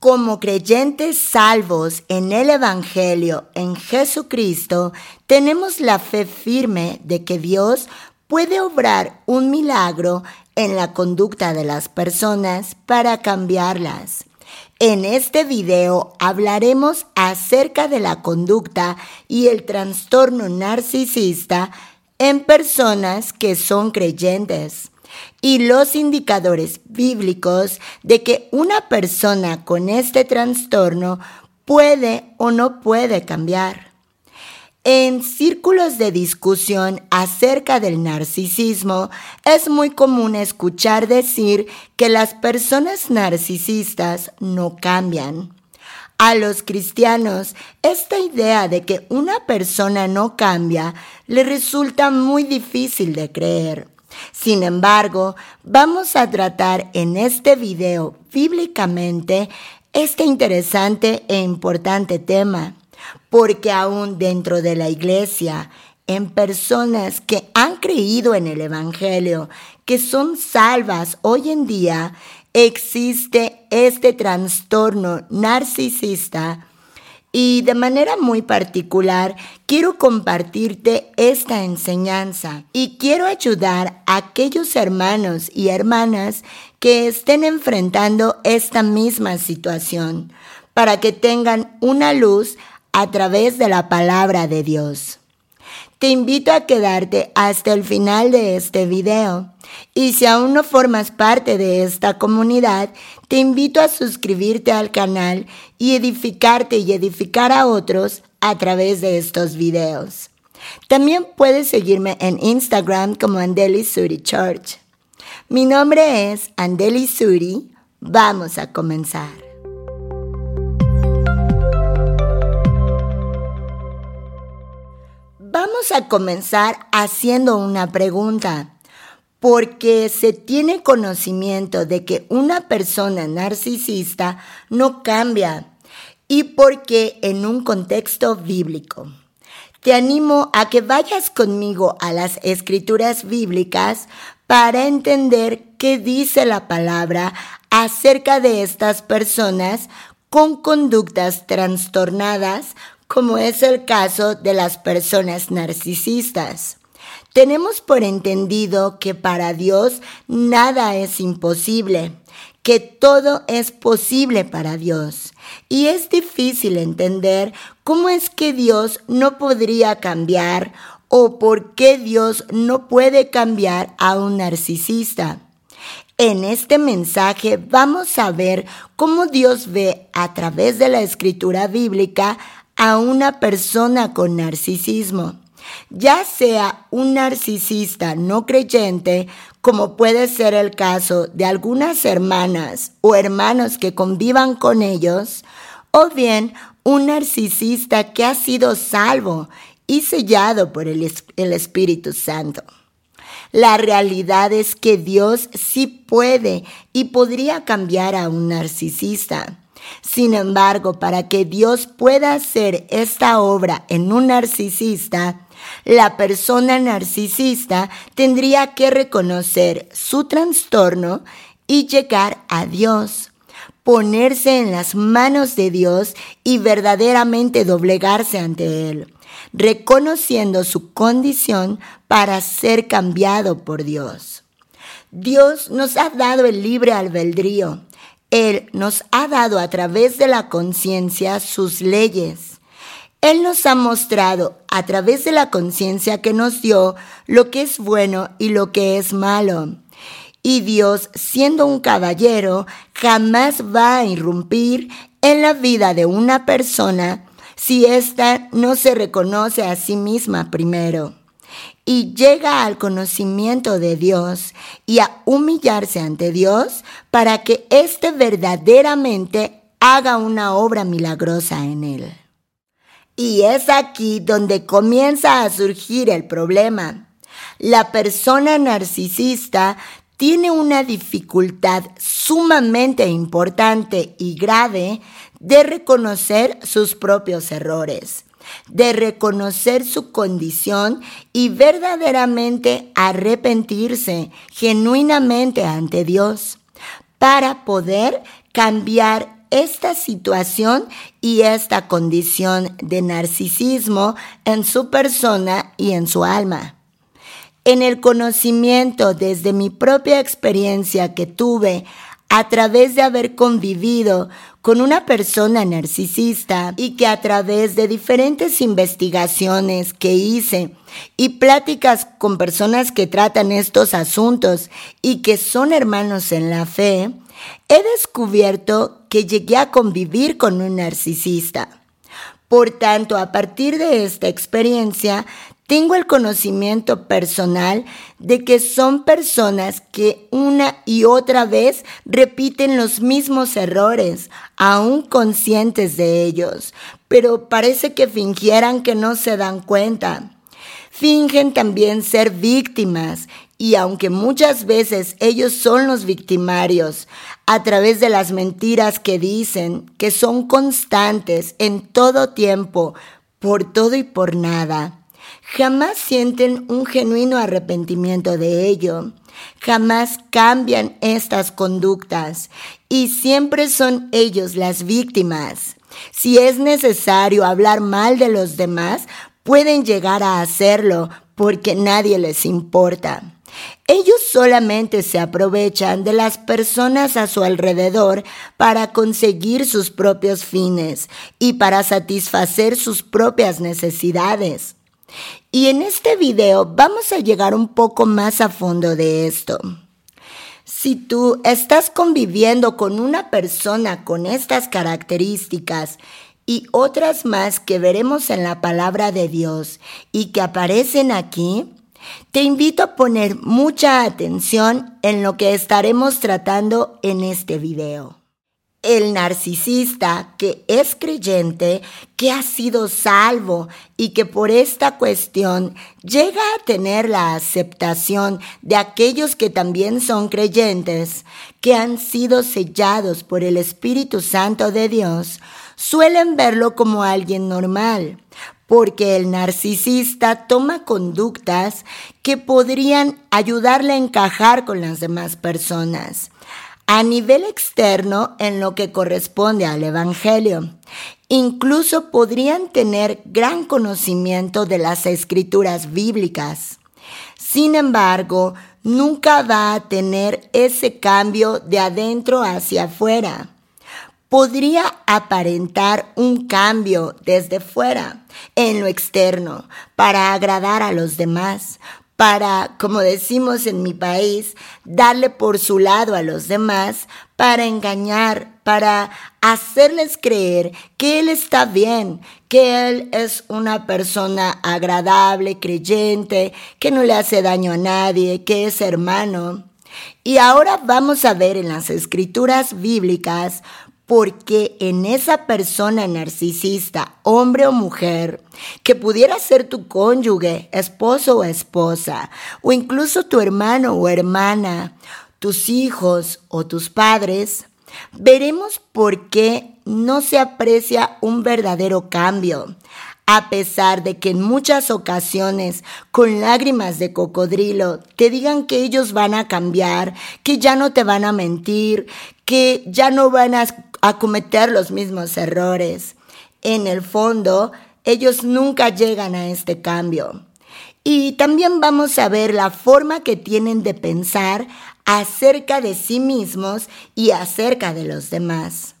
Como creyentes salvos en el Evangelio, en Jesucristo, tenemos la fe firme de que Dios puede obrar un milagro en la conducta de las personas para cambiarlas. En este video hablaremos acerca de la conducta y el trastorno narcisista en personas que son creyentes y los indicadores bíblicos de que una persona con este trastorno puede o no puede cambiar. En círculos de discusión acerca del narcisismo es muy común escuchar decir que las personas narcisistas no cambian. A los cristianos, esta idea de que una persona no cambia le resulta muy difícil de creer. Sin embargo, vamos a tratar en este video bíblicamente este interesante e importante tema, porque aún dentro de la iglesia, en personas que han creído en el Evangelio, que son salvas hoy en día, existe este trastorno narcisista y de manera muy particular, quiero compartirte esta enseñanza y quiero ayudar a aquellos hermanos y hermanas que estén enfrentando esta misma situación para que tengan una luz a través de la palabra de Dios. Te invito a quedarte hasta el final de este video. Y si aún no formas parte de esta comunidad, te invito a suscribirte al canal y edificarte y edificar a otros a través de estos videos. También puedes seguirme en Instagram como Andeli Suri Church. Mi nombre es Andeli Suri. Vamos a comenzar. A comenzar haciendo una pregunta, porque se tiene conocimiento de que una persona narcisista no cambia y porque en un contexto bíblico. Te animo a que vayas conmigo a las escrituras bíblicas para entender qué dice la palabra acerca de estas personas con conductas trastornadas como es el caso de las personas narcisistas. Tenemos por entendido que para Dios nada es imposible, que todo es posible para Dios. Y es difícil entender cómo es que Dios no podría cambiar o por qué Dios no puede cambiar a un narcisista. En este mensaje vamos a ver cómo Dios ve a través de la escritura bíblica a una persona con narcisismo, ya sea un narcisista no creyente, como puede ser el caso de algunas hermanas o hermanos que convivan con ellos, o bien un narcisista que ha sido salvo y sellado por el, el Espíritu Santo. La realidad es que Dios sí puede y podría cambiar a un narcisista. Sin embargo, para que Dios pueda hacer esta obra en un narcisista, la persona narcisista tendría que reconocer su trastorno y llegar a Dios, ponerse en las manos de Dios y verdaderamente doblegarse ante Él, reconociendo su condición para ser cambiado por Dios. Dios nos ha dado el libre albedrío él nos ha dado a través de la conciencia sus leyes. Él nos ha mostrado a través de la conciencia que nos dio lo que es bueno y lo que es malo. Y Dios, siendo un caballero, jamás va a irrumpir en la vida de una persona si ésta no se reconoce a sí misma primero y llega al conocimiento de Dios y a humillarse ante Dios para que éste verdaderamente haga una obra milagrosa en él. Y es aquí donde comienza a surgir el problema. La persona narcisista tiene una dificultad sumamente importante y grave de reconocer sus propios errores de reconocer su condición y verdaderamente arrepentirse genuinamente ante Dios para poder cambiar esta situación y esta condición de narcisismo en su persona y en su alma. En el conocimiento desde mi propia experiencia que tuve a través de haber convivido con una persona narcisista y que a través de diferentes investigaciones que hice y pláticas con personas que tratan estos asuntos y que son hermanos en la fe, he descubierto que llegué a convivir con un narcisista. Por tanto, a partir de esta experiencia, tengo el conocimiento personal de que son personas que una y otra vez repiten los mismos errores, aún conscientes de ellos, pero parece que fingieran que no se dan cuenta. Fingen también ser víctimas y aunque muchas veces ellos son los victimarios, a través de las mentiras que dicen, que son constantes en todo tiempo, por todo y por nada, jamás sienten un genuino arrepentimiento de ello, jamás cambian estas conductas y siempre son ellos las víctimas. Si es necesario hablar mal de los demás, pueden llegar a hacerlo porque nadie les importa. Ellos solamente se aprovechan de las personas a su alrededor para conseguir sus propios fines y para satisfacer sus propias necesidades. Y en este video vamos a llegar un poco más a fondo de esto. Si tú estás conviviendo con una persona con estas características y otras más que veremos en la palabra de Dios y que aparecen aquí, te invito a poner mucha atención en lo que estaremos tratando en este video el narcisista que es creyente, que ha sido salvo y que por esta cuestión llega a tener la aceptación de aquellos que también son creyentes, que han sido sellados por el Espíritu Santo de Dios, suelen verlo como alguien normal, porque el narcisista toma conductas que podrían ayudarle a encajar con las demás personas a nivel externo en lo que corresponde al Evangelio. Incluso podrían tener gran conocimiento de las escrituras bíblicas. Sin embargo, nunca va a tener ese cambio de adentro hacia afuera. Podría aparentar un cambio desde fuera, en lo externo, para agradar a los demás, para, como decimos en mi país, darle por su lado a los demás, para engañar, para hacerles creer que Él está bien, que Él es una persona agradable, creyente, que no le hace daño a nadie, que es hermano. Y ahora vamos a ver en las escrituras bíblicas porque en esa persona narcisista, hombre o mujer, que pudiera ser tu cónyuge, esposo o esposa, o incluso tu hermano o hermana, tus hijos o tus padres, veremos por qué no se aprecia un verdadero cambio, a pesar de que en muchas ocasiones, con lágrimas de cocodrilo, te digan que ellos van a cambiar, que ya no te van a mentir, que ya no van a a cometer los mismos errores. En el fondo, ellos nunca llegan a este cambio. Y también vamos a ver la forma que tienen de pensar acerca de sí mismos y acerca de los demás.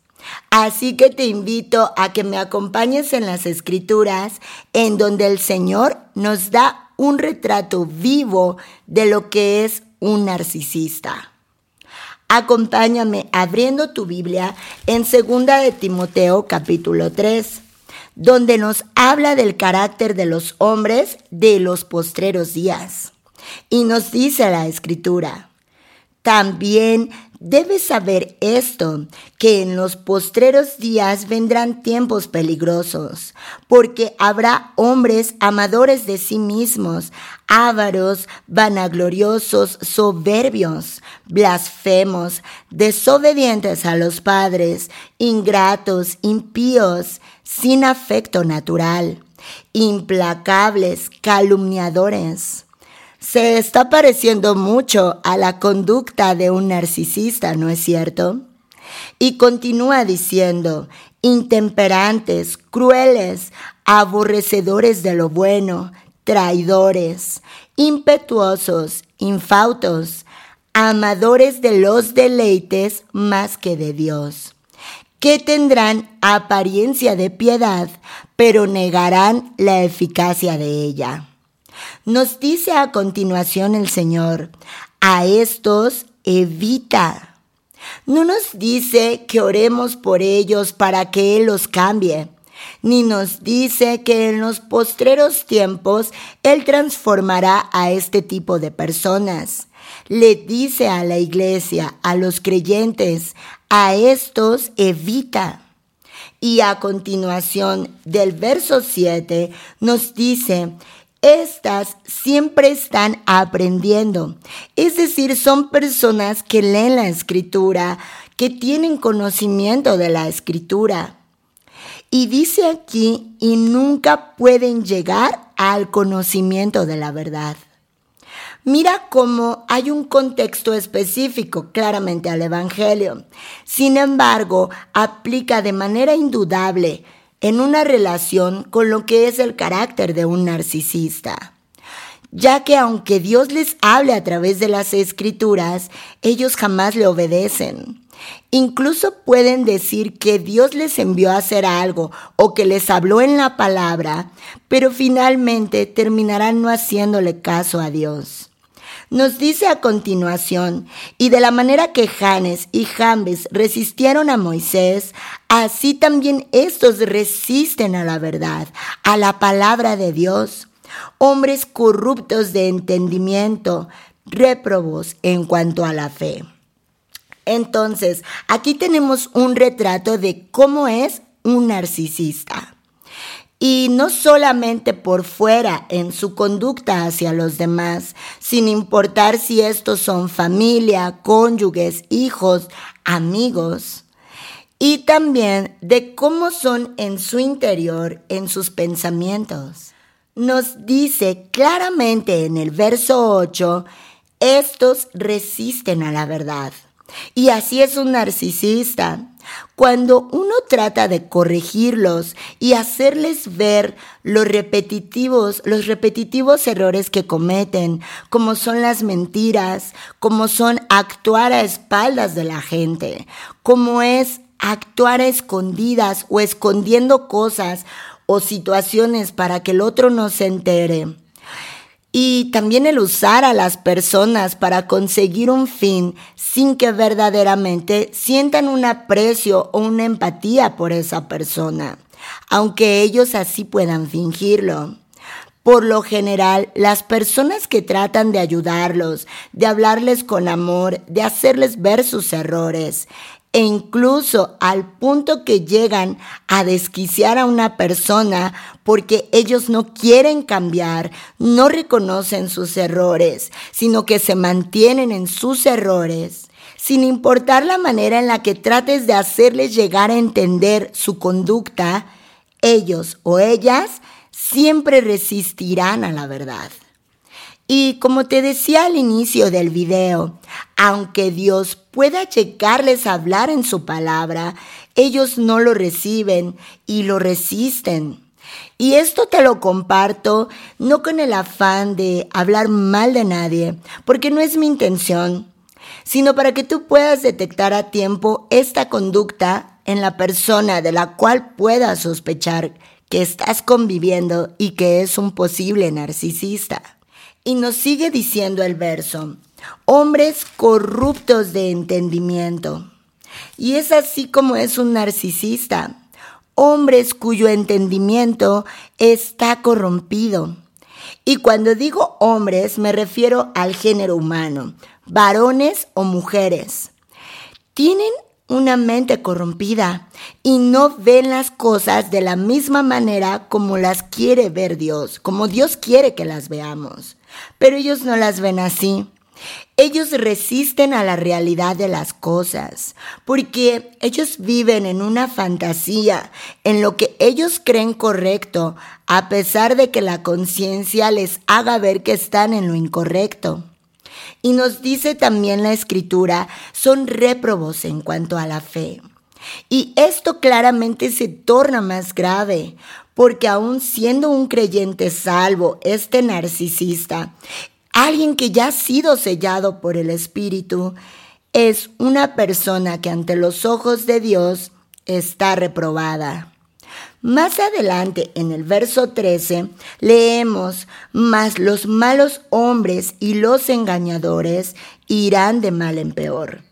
Así que te invito a que me acompañes en las escrituras en donde el Señor nos da un retrato vivo de lo que es un narcisista. Acompáñame abriendo tu Biblia en 2 de Timoteo capítulo 3, donde nos habla del carácter de los hombres de los postreros días. Y nos dice la escritura, también Debes saber esto, que en los postreros días vendrán tiempos peligrosos, porque habrá hombres amadores de sí mismos, ávaros, vanagloriosos, soberbios, blasfemos, desobedientes a los padres, ingratos, impíos, sin afecto natural, implacables, calumniadores se está pareciendo mucho a la conducta de un narcisista, ¿no es cierto? Y continúa diciendo, intemperantes, crueles, aborrecedores de lo bueno, traidores, impetuosos, infautos, amadores de los deleites más que de Dios, que tendrán apariencia de piedad, pero negarán la eficacia de ella. Nos dice a continuación el Señor, a estos evita. No nos dice que oremos por ellos para que Él los cambie, ni nos dice que en los postreros tiempos Él transformará a este tipo de personas. Le dice a la iglesia, a los creyentes, a estos evita. Y a continuación del verso 7 nos dice, estas siempre están aprendiendo. Es decir, son personas que leen la escritura, que tienen conocimiento de la escritura. Y dice aquí, y nunca pueden llegar al conocimiento de la verdad. Mira cómo hay un contexto específico claramente al Evangelio. Sin embargo, aplica de manera indudable en una relación con lo que es el carácter de un narcisista. Ya que aunque Dios les hable a través de las escrituras, ellos jamás le obedecen. Incluso pueden decir que Dios les envió a hacer algo o que les habló en la palabra, pero finalmente terminarán no haciéndole caso a Dios. Nos dice a continuación, y de la manera que Janes y Jambes resistieron a Moisés, así también estos resisten a la verdad, a la palabra de Dios. Hombres corruptos de entendimiento, réprobos en cuanto a la fe. Entonces, aquí tenemos un retrato de cómo es un narcisista y no solamente por fuera en su conducta hacia los demás, sin importar si estos son familia, cónyuges, hijos, amigos, y también de cómo son en su interior, en sus pensamientos. Nos dice claramente en el verso 8, estos resisten a la verdad. Y así es un narcisista. Cuando uno trata de corregirlos y hacerles ver los repetitivos, los repetitivos errores que cometen, como son las mentiras, como son actuar a espaldas de la gente, como es actuar a escondidas o escondiendo cosas o situaciones para que el otro no se entere y también el usar a las personas para conseguir un fin sin que verdaderamente sientan un aprecio o una empatía por esa persona, aunque ellos así puedan fingirlo. Por lo general, las personas que tratan de ayudarlos, de hablarles con amor, de hacerles ver sus errores, e incluso al punto que llegan a desquiciar a una persona porque ellos no quieren cambiar, no reconocen sus errores, sino que se mantienen en sus errores, sin importar la manera en la que trates de hacerles llegar a entender su conducta, ellos o ellas siempre resistirán a la verdad. Y como te decía al inicio del video, aunque Dios pueda checarles a hablar en su palabra, ellos no lo reciben y lo resisten. Y esto te lo comparto no con el afán de hablar mal de nadie, porque no es mi intención, sino para que tú puedas detectar a tiempo esta conducta en la persona de la cual puedas sospechar que estás conviviendo y que es un posible narcisista. Y nos sigue diciendo el verso, hombres corruptos de entendimiento. Y es así como es un narcisista, hombres cuyo entendimiento está corrompido. Y cuando digo hombres me refiero al género humano, varones o mujeres. Tienen una mente corrompida y no ven las cosas de la misma manera como las quiere ver Dios, como Dios quiere que las veamos. Pero ellos no las ven así. Ellos resisten a la realidad de las cosas, porque ellos viven en una fantasía, en lo que ellos creen correcto, a pesar de que la conciencia les haga ver que están en lo incorrecto. Y nos dice también la escritura, son réprobos en cuanto a la fe. Y esto claramente se torna más grave, porque aún siendo un creyente salvo, este narcisista, alguien que ya ha sido sellado por el Espíritu, es una persona que ante los ojos de Dios está reprobada. Más adelante, en el verso 13, leemos, mas los malos hombres y los engañadores irán de mal en peor,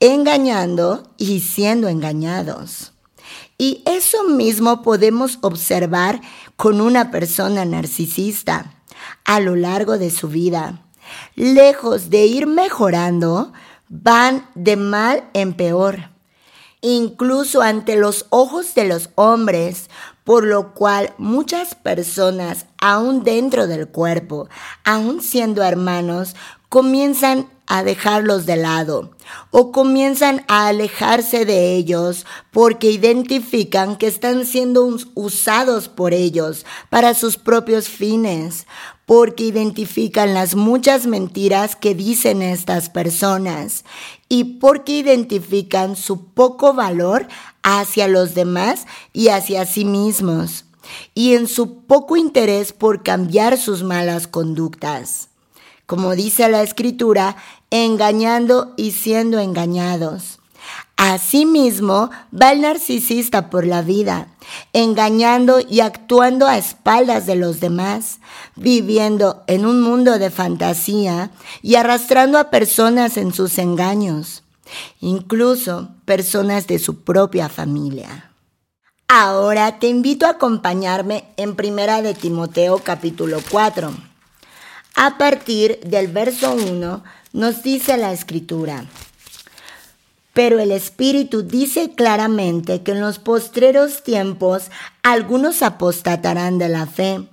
engañando y siendo engañados. Y eso mismo podemos observar con una persona narcisista a lo largo de su vida. Lejos de ir mejorando, van de mal en peor, incluso ante los ojos de los hombres, por lo cual muchas personas, aún dentro del cuerpo, aún siendo hermanos, comienzan a dejarlos de lado o comienzan a alejarse de ellos porque identifican que están siendo usados por ellos para sus propios fines, porque identifican las muchas mentiras que dicen estas personas y porque identifican su poco valor hacia los demás y hacia sí mismos, y en su poco interés por cambiar sus malas conductas. Como dice la escritura, engañando y siendo engañados. Asimismo, va el narcisista por la vida, engañando y actuando a espaldas de los demás, viviendo en un mundo de fantasía y arrastrando a personas en sus engaños, incluso personas de su propia familia. Ahora te invito a acompañarme en Primera de Timoteo capítulo 4. A partir del verso 1 nos dice la escritura. Pero el Espíritu dice claramente que en los postreros tiempos algunos apostatarán de la fe,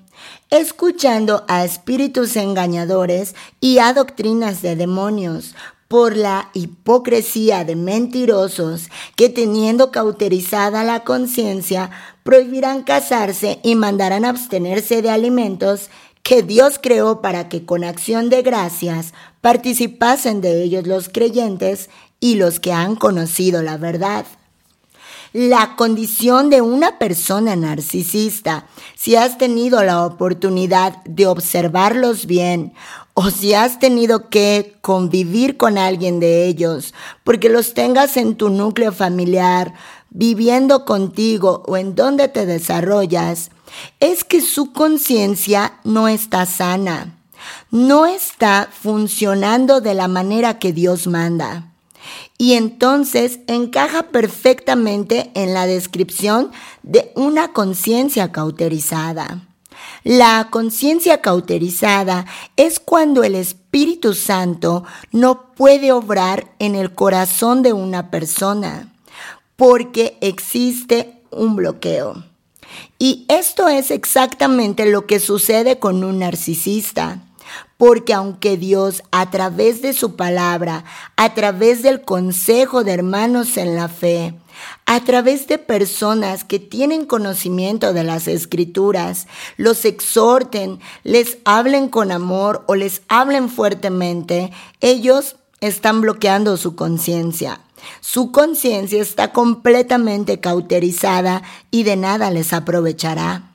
escuchando a espíritus engañadores y a doctrinas de demonios, por la hipocresía de mentirosos que teniendo cauterizada la conciencia, prohibirán casarse y mandarán abstenerse de alimentos que Dios creó para que con acción de gracias participasen de ellos los creyentes y los que han conocido la verdad. La condición de una persona narcisista, si has tenido la oportunidad de observarlos bien o si has tenido que convivir con alguien de ellos, porque los tengas en tu núcleo familiar, viviendo contigo o en donde te desarrollas, es que su conciencia no está sana, no está funcionando de la manera que Dios manda y entonces encaja perfectamente en la descripción de una conciencia cauterizada. La conciencia cauterizada es cuando el Espíritu Santo no puede obrar en el corazón de una persona porque existe un bloqueo. Y esto es exactamente lo que sucede con un narcisista porque aunque Dios a través de su palabra, a través del consejo de hermanos en la fe, a través de personas que tienen conocimiento de las escrituras, los exhorten, les hablen con amor o les hablen fuertemente, ellos están bloqueando su conciencia. Su conciencia está completamente cauterizada y de nada les aprovechará.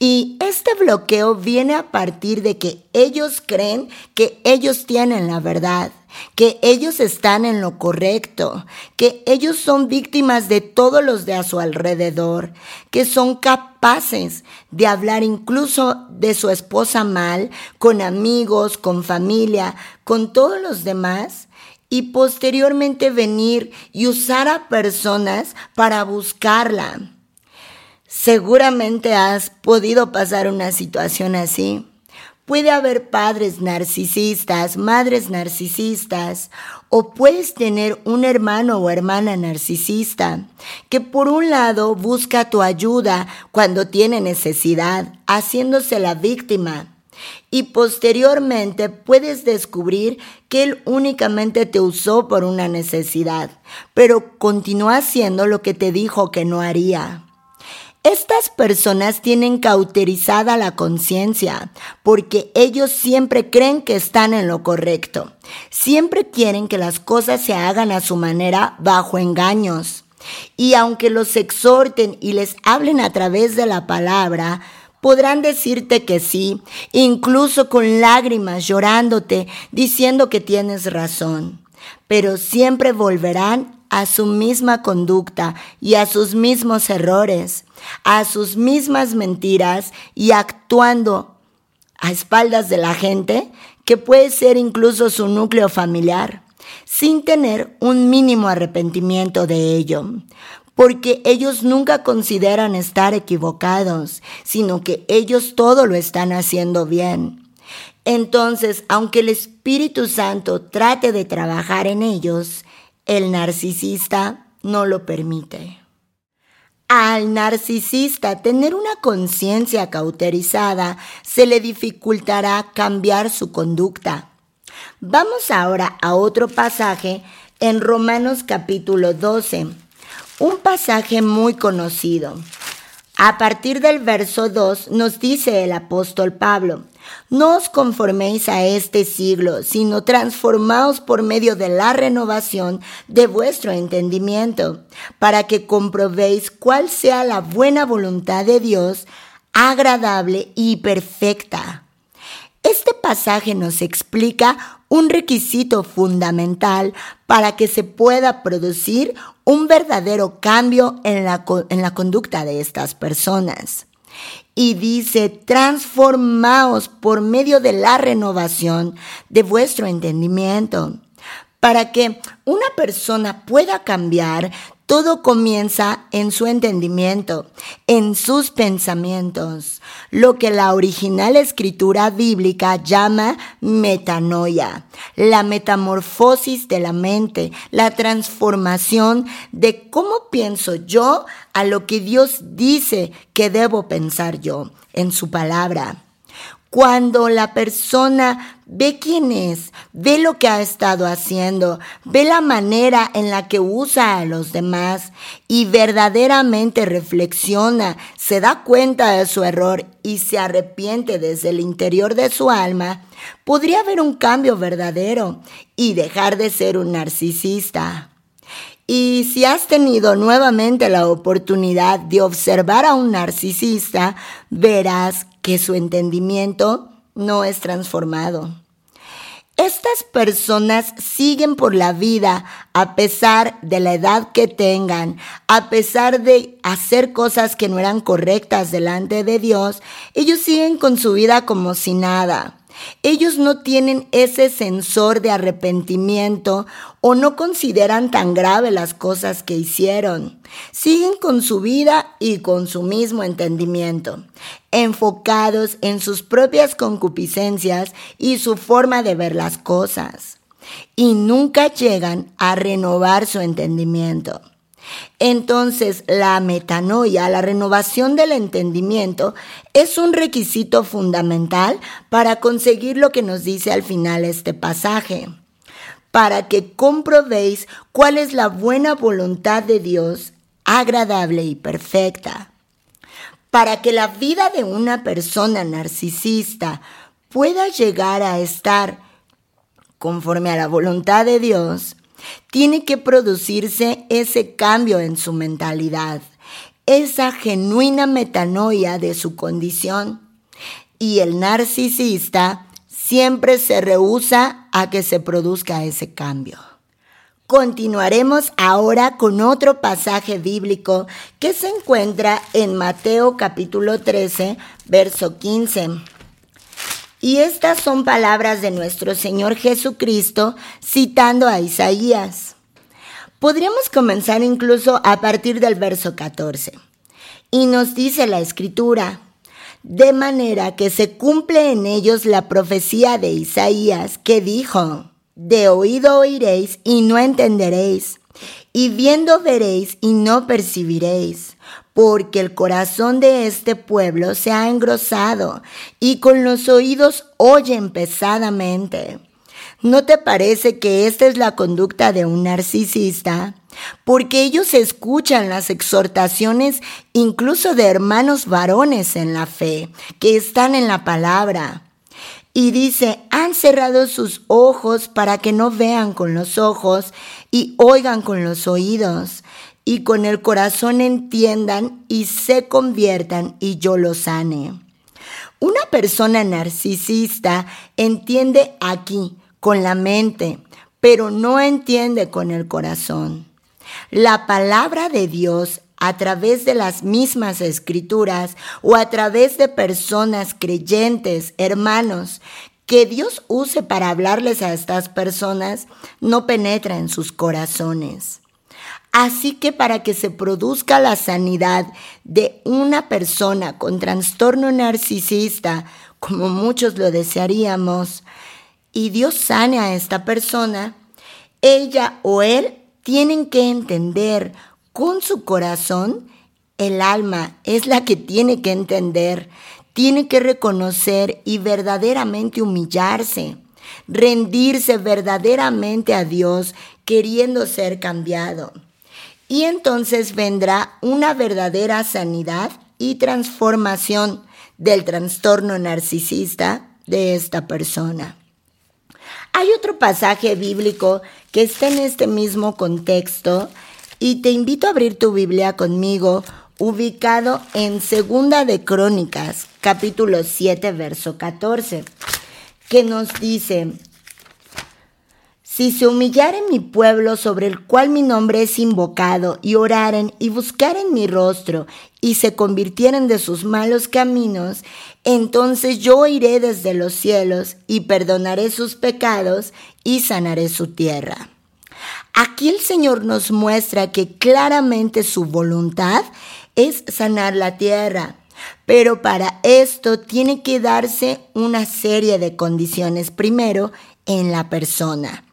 Y este bloqueo viene a partir de que ellos creen que ellos tienen la verdad, que ellos están en lo correcto, que ellos son víctimas de todos los de a su alrededor, que son capaces de hablar incluso de su esposa mal, con amigos, con familia, con todos los demás, y posteriormente venir y usar a personas para buscarla Seguramente has podido pasar una situación así. Puede haber padres narcisistas, madres narcisistas, o puedes tener un hermano o hermana narcisista que por un lado busca tu ayuda cuando tiene necesidad, haciéndose la víctima. Y posteriormente puedes descubrir que él únicamente te usó por una necesidad, pero continúa haciendo lo que te dijo que no haría. Estas personas tienen cauterizada la conciencia porque ellos siempre creen que están en lo correcto. Siempre quieren que las cosas se hagan a su manera bajo engaños. Y aunque los exhorten y les hablen a través de la palabra, podrán decirte que sí, incluso con lágrimas llorándote, diciendo que tienes razón. Pero siempre volverán a su misma conducta y a sus mismos errores, a sus mismas mentiras y actuando a espaldas de la gente, que puede ser incluso su núcleo familiar, sin tener un mínimo arrepentimiento de ello, porque ellos nunca consideran estar equivocados, sino que ellos todo lo están haciendo bien. Entonces, aunque el Espíritu Santo trate de trabajar en ellos, el narcisista no lo permite. Al narcisista tener una conciencia cauterizada se le dificultará cambiar su conducta. Vamos ahora a otro pasaje en Romanos capítulo 12, un pasaje muy conocido. A partir del verso 2 nos dice el apóstol Pablo, no os conforméis a este siglo, sino transformaos por medio de la renovación de vuestro entendimiento, para que comprobéis cuál sea la buena voluntad de Dios, agradable y perfecta. Este pasaje nos explica un requisito fundamental para que se pueda producir un verdadero cambio en la, en la conducta de estas personas y dice, transformaos por medio de la renovación de vuestro entendimiento. Para que una persona pueda cambiar, todo comienza en su entendimiento, en sus pensamientos, lo que la original escritura bíblica llama metanoia, la metamorfosis de la mente, la transformación de cómo pienso yo a lo que Dios dice que debo pensar yo en su palabra. Cuando la persona ve quién es, ve lo que ha estado haciendo, ve la manera en la que usa a los demás y verdaderamente reflexiona, se da cuenta de su error y se arrepiente desde el interior de su alma, podría haber un cambio verdadero y dejar de ser un narcisista. Y si has tenido nuevamente la oportunidad de observar a un narcisista, verás que su entendimiento no es transformado. Estas personas siguen por la vida a pesar de la edad que tengan, a pesar de hacer cosas que no eran correctas delante de Dios, ellos siguen con su vida como si nada. Ellos no tienen ese sensor de arrepentimiento o no consideran tan grave las cosas que hicieron. Siguen con su vida y con su mismo entendimiento, enfocados en sus propias concupiscencias y su forma de ver las cosas. Y nunca llegan a renovar su entendimiento. Entonces, la metanoia, la renovación del entendimiento, es un requisito fundamental para conseguir lo que nos dice al final este pasaje, para que comprobéis cuál es la buena voluntad de Dios, agradable y perfecta. Para que la vida de una persona narcisista pueda llegar a estar conforme a la voluntad de Dios, tiene que producirse ese cambio en su mentalidad, esa genuina metanoia de su condición. Y el narcisista siempre se rehúsa a que se produzca ese cambio. Continuaremos ahora con otro pasaje bíblico que se encuentra en Mateo capítulo 13, verso 15. Y estas son palabras de nuestro Señor Jesucristo citando a Isaías. Podríamos comenzar incluso a partir del verso 14. Y nos dice la escritura, de manera que se cumple en ellos la profecía de Isaías que dijo, de oído oiréis y no entenderéis, y viendo veréis y no percibiréis porque el corazón de este pueblo se ha engrosado y con los oídos oyen pesadamente. ¿No te parece que esta es la conducta de un narcisista? Porque ellos escuchan las exhortaciones incluso de hermanos varones en la fe, que están en la palabra. Y dice, han cerrado sus ojos para que no vean con los ojos y oigan con los oídos y con el corazón entiendan y se conviertan y yo los sane. Una persona narcisista entiende aquí con la mente, pero no entiende con el corazón. La palabra de Dios a través de las mismas escrituras o a través de personas creyentes, hermanos, que Dios use para hablarles a estas personas, no penetra en sus corazones. Así que para que se produzca la sanidad de una persona con trastorno narcisista, como muchos lo desearíamos, y Dios sane a esta persona, ella o él tienen que entender con su corazón, el alma es la que tiene que entender, tiene que reconocer y verdaderamente humillarse, rendirse verdaderamente a Dios queriendo ser cambiado. Y entonces vendrá una verdadera sanidad y transformación del trastorno narcisista de esta persona. Hay otro pasaje bíblico que está en este mismo contexto y te invito a abrir tu Biblia conmigo, ubicado en Segunda de Crónicas, capítulo 7, verso 14, que nos dice, si se humillaren mi pueblo sobre el cual mi nombre es invocado, y oraren y buscaren mi rostro, y se convirtieren de sus malos caminos, entonces yo iré desde los cielos y perdonaré sus pecados y sanaré su tierra. Aquí el Señor nos muestra que claramente su voluntad es sanar la tierra, pero para esto tiene que darse una serie de condiciones primero en la persona.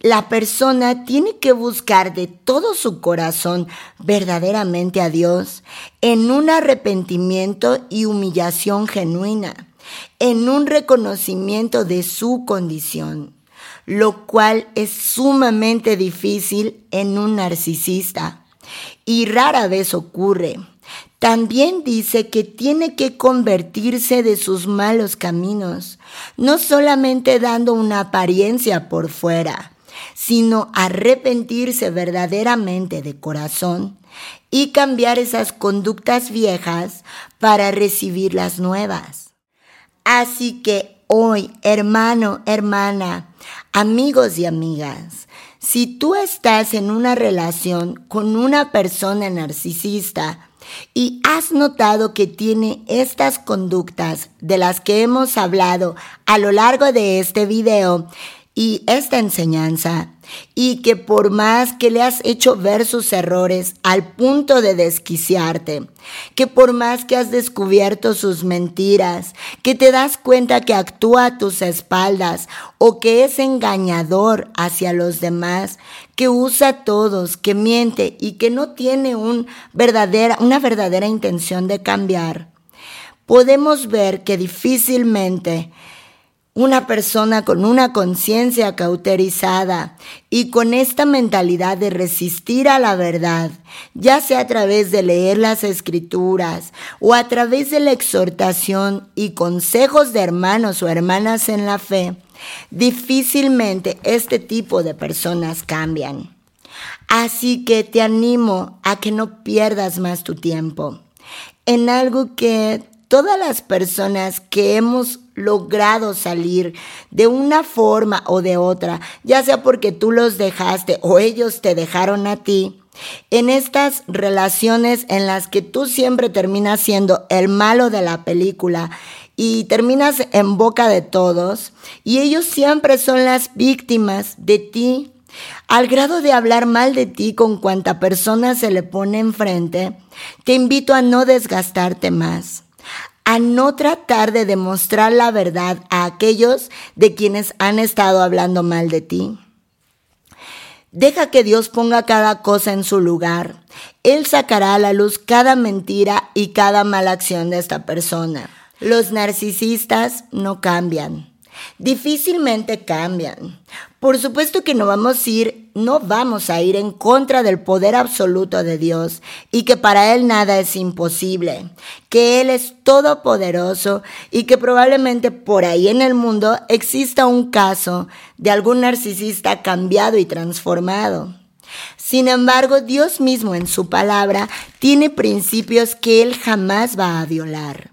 La persona tiene que buscar de todo su corazón verdaderamente a Dios en un arrepentimiento y humillación genuina, en un reconocimiento de su condición lo cual es sumamente difícil en un narcisista y rara vez ocurre. También dice que tiene que convertirse de sus malos caminos, no solamente dando una apariencia por fuera, sino arrepentirse verdaderamente de corazón y cambiar esas conductas viejas para recibir las nuevas. Así que hoy, hermano, hermana, amigos y amigas, si tú estás en una relación con una persona narcisista y has notado que tiene estas conductas de las que hemos hablado a lo largo de este video, y esta enseñanza y que por más que le has hecho ver sus errores al punto de desquiciarte, que por más que has descubierto sus mentiras, que te das cuenta que actúa a tus espaldas o que es engañador hacia los demás, que usa a todos, que miente y que no tiene una verdadera intención de cambiar, podemos ver que difícilmente una persona con una conciencia cauterizada y con esta mentalidad de resistir a la verdad, ya sea a través de leer las escrituras o a través de la exhortación y consejos de hermanos o hermanas en la fe, difícilmente este tipo de personas cambian. Así que te animo a que no pierdas más tu tiempo en algo que todas las personas que hemos logrado salir de una forma o de otra, ya sea porque tú los dejaste o ellos te dejaron a ti, en estas relaciones en las que tú siempre terminas siendo el malo de la película y terminas en boca de todos y ellos siempre son las víctimas de ti al grado de hablar mal de ti con cuanta persona se le pone enfrente, te invito a no desgastarte más a no tratar de demostrar la verdad a aquellos de quienes han estado hablando mal de ti. Deja que Dios ponga cada cosa en su lugar. Él sacará a la luz cada mentira y cada mala acción de esta persona. Los narcisistas no cambian. Difícilmente cambian. Por supuesto que no vamos a ir, no vamos a ir en contra del poder absoluto de Dios y que para él nada es imposible, que él es todopoderoso y que probablemente por ahí en el mundo exista un caso de algún narcisista cambiado y transformado. Sin embargo, Dios mismo en su palabra tiene principios que Él jamás va a violar.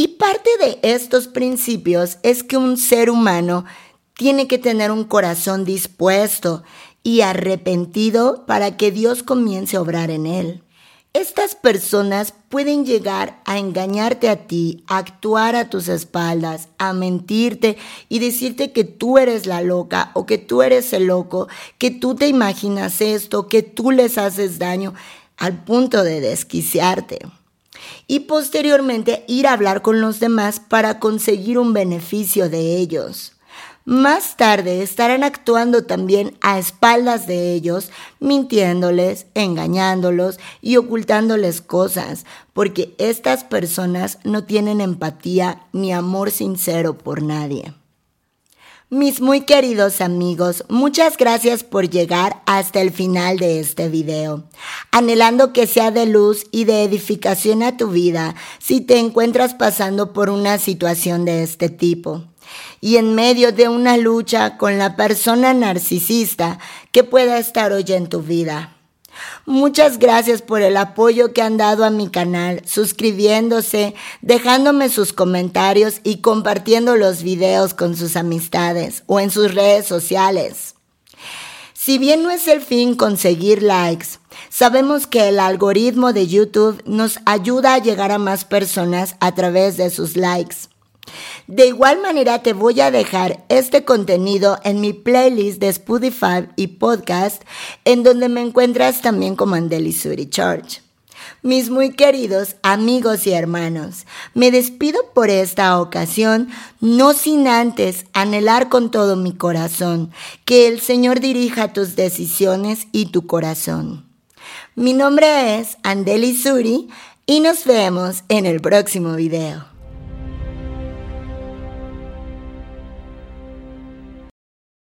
Y parte de estos principios es que un ser humano tiene que tener un corazón dispuesto y arrepentido para que Dios comience a obrar en él. Estas personas pueden llegar a engañarte a ti, a actuar a tus espaldas, a mentirte y decirte que tú eres la loca o que tú eres el loco, que tú te imaginas esto, que tú les haces daño al punto de desquiciarte y posteriormente ir a hablar con los demás para conseguir un beneficio de ellos. Más tarde estarán actuando también a espaldas de ellos, mintiéndoles, engañándolos y ocultándoles cosas, porque estas personas no tienen empatía ni amor sincero por nadie. Mis muy queridos amigos, muchas gracias por llegar hasta el final de este video. Anhelando que sea de luz y de edificación a tu vida si te encuentras pasando por una situación de este tipo. Y en medio de una lucha con la persona narcisista que pueda estar hoy en tu vida. Muchas gracias por el apoyo que han dado a mi canal, suscribiéndose, dejándome sus comentarios y compartiendo los videos con sus amistades o en sus redes sociales. Si bien no es el fin conseguir likes, sabemos que el algoritmo de YouTube nos ayuda a llegar a más personas a través de sus likes. De igual manera te voy a dejar este contenido en mi playlist de Spotify y podcast, en donde me encuentras también como Andeli Suri Church. Mis muy queridos amigos y hermanos, me despido por esta ocasión, no sin antes anhelar con todo mi corazón que el Señor dirija tus decisiones y tu corazón. Mi nombre es Andeli Suri y nos vemos en el próximo video.